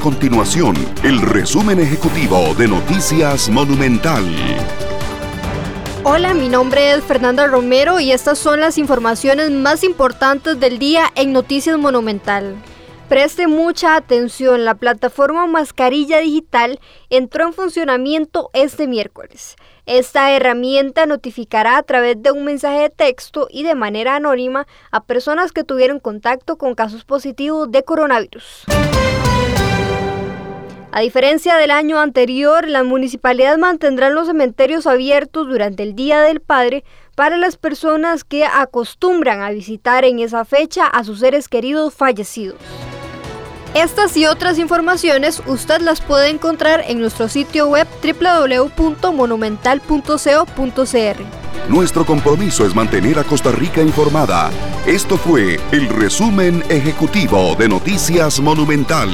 continuación el resumen ejecutivo de Noticias Monumental. Hola, mi nombre es Fernanda Romero y estas son las informaciones más importantes del día en Noticias Monumental. Preste mucha atención, la plataforma Mascarilla Digital entró en funcionamiento este miércoles. Esta herramienta notificará a través de un mensaje de texto y de manera anónima a personas que tuvieron contacto con casos positivos de coronavirus. A diferencia del año anterior, las municipalidades mantendrán los cementerios abiertos durante el Día del Padre para las personas que acostumbran a visitar en esa fecha a sus seres queridos fallecidos. Estas y otras informaciones usted las puede encontrar en nuestro sitio web www.monumental.co.cr. Nuestro compromiso es mantener a Costa Rica informada. Esto fue el resumen ejecutivo de Noticias Monumental.